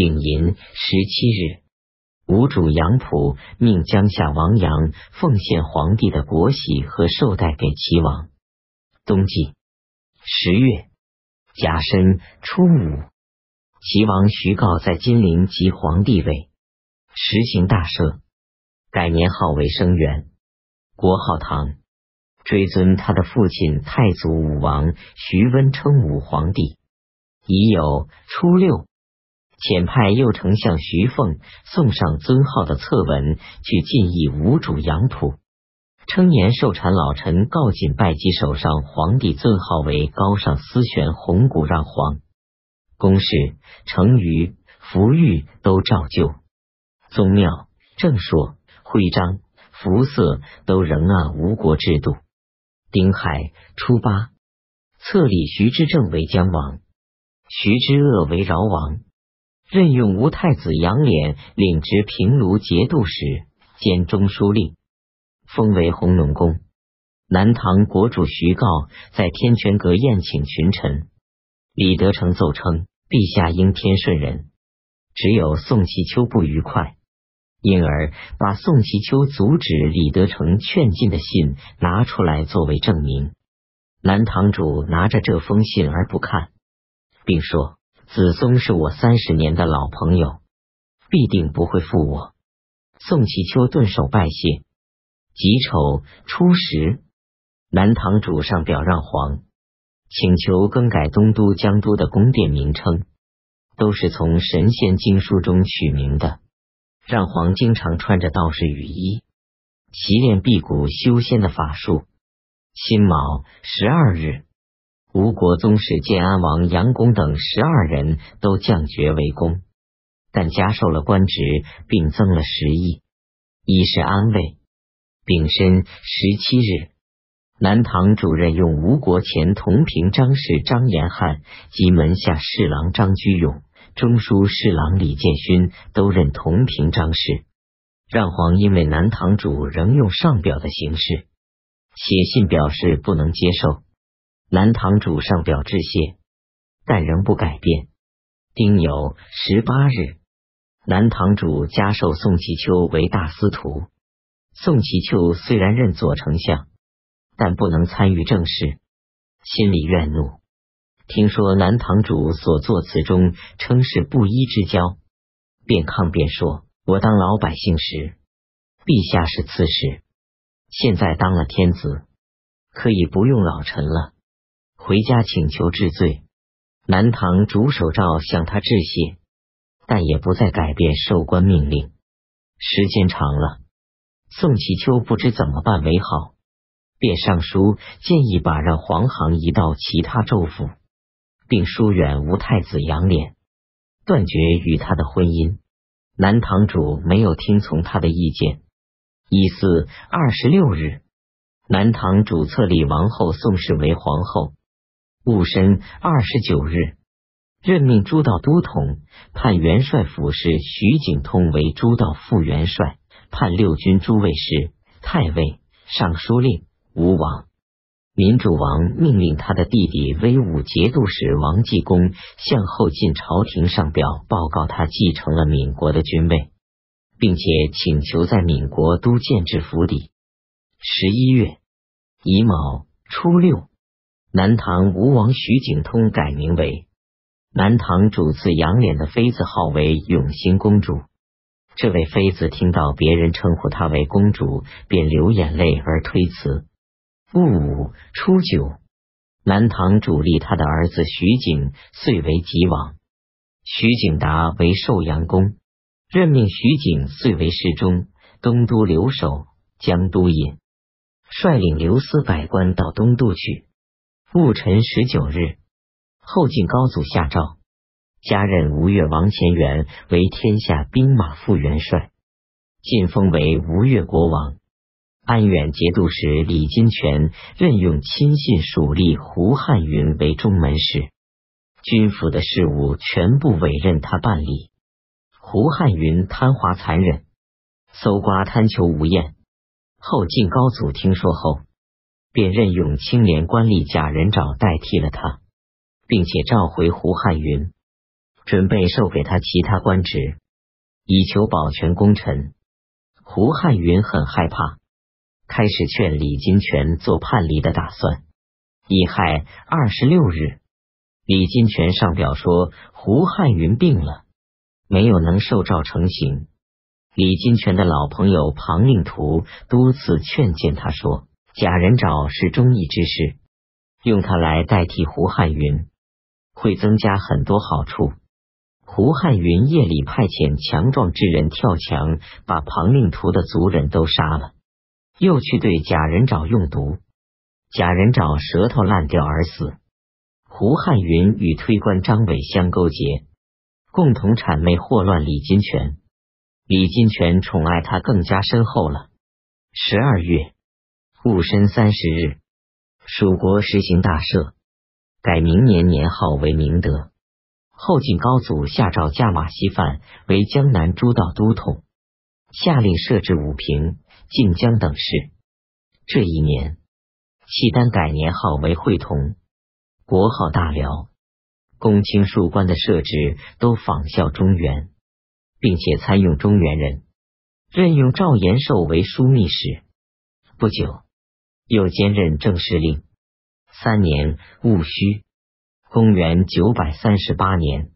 丙寅十七日，吴主杨浦命江夏王杨奉献皇帝的国玺和绶带给齐王。冬季十月甲申初五，齐王徐告在金陵即皇帝位，实行大赦，改年号为生元，国号唐，追尊他的父亲太祖武王徐温称武皇帝。已有初六。遣派右丞相徐凤送上尊号的册文，去进议吴主杨浦，称言受禅老臣告谨拜祭手上皇帝尊号为高尚思玄弘古让皇，公事成瑜福玉都照旧，宗庙正说徽章服色都仍按吴国制度。丁亥初八，册立徐之正为姜王，徐之恶为饶王。任用吴太子杨敛领职平卢节度使兼中书令，封为弘农公。南唐国主徐告在天泉阁宴请群臣，李德成奏称陛下应天顺人，只有宋其秋不愉快，因而把宋其秋阻止李德成劝进的信拿出来作为证明。南堂主拿着这封信而不看，并说。子松是我三十年的老朋友，必定不会负我。宋其秋顿首拜谢。己丑初十，南唐主上表让皇，请求更改东都、江都的宫殿名称，都是从神仙经书中取名的。让皇经常穿着道士雨衣，习练辟谷修仙的法术。辛卯十二日。吴国宗室建安王杨公等十二人都降爵为公，但加授了官职，并增了十亿，以示安慰。丙申十七日，南唐主任用吴国前同平章事张延汉及门下侍郎张居勇、中书侍郎李建勋都任同平章事。让皇因为南唐主仍用上表的形式写信表示不能接受。南唐主上表致谢，但仍不改变。丁酉十八日，南唐主加授宋其秋为大司徒。宋其秋虽然任左丞相，但不能参与政事，心里怨怒。听说南唐主所作词中称是布衣之交，便抗辩说：“我当老百姓时，陛下是刺史；现在当了天子，可以不用老臣了。”回家请求治罪，南唐主守诏向他致谢，但也不再改变授官命令。时间长了，宋其秋不知怎么办为好，便上书建议把让皇行移到其他州府，并疏远吴太子杨涟，断绝与他的婚姻。南唐主没有听从他的意见。一四二十六日，南唐主册立王后宋氏为皇后。戊申二十九日，任命诸道都统，判元帅府事徐景通为诸道副元帅，判六军诸卫士、太尉、尚书令。吴王民主王命令他的弟弟威武节度使王继公向后进朝廷上表报告，他继承了闽国的军位，并且请求在闽国都建制府邸。十一月乙卯初六。南唐吴王徐景通改名为南唐主子杨涟的妃子，号为永兴公主。这位妃子听到别人称呼她为公主，便流眼泪而推辞。戊午初九，南唐主立他的儿子徐景遂为吉王，徐景达为寿阳公，任命徐景遂为侍中、东都留守、江都尹，率领刘司百官到东都去。戊辰十九日，后晋高祖下诏，加任吴越王钱元为天下兵马副元帅，晋封为吴越国王。安远节度使李金泉任用亲信属吏胡汉云为中门使，军府的事务全部委任他办理。胡汉云贪滑残忍，搜刮贪求无厌。后晋高祖听说后。便任用青年官吏贾仁照代替了他，并且召回胡汉云，准备授给他其他官职，以求保全功臣。胡汉云很害怕，开始劝李金泉做叛离的打算。乙亥二十六日，李金泉上表说胡汉云病了，没有能受诏成行。李金泉的老朋友庞令图多次劝谏他说：“贾仁沼是忠义之士，用它来代替胡汉云，会增加很多好处。”胡汉云夜里派遣强壮之人跳墙，把庞令图的族人都杀了，又去对贾仁沼用毒，贾仁沼舌头烂掉而死。胡汉云与推官张伟相勾结，共同谄媚祸乱李金泉。李金泉宠爱他更加深厚了。十二月戊申三十日，蜀国实行大赦，改明年年号为明德。后晋高祖下诏加马西范为江南诸道都统，下令设置武平、晋江等市。这一年，契丹改年号为会同，国号大辽。公卿庶官的设置都仿效中原，并且参用中原人，任用赵延寿为枢密使。不久，又兼任正司令。三年戊戌。公元九百三十八年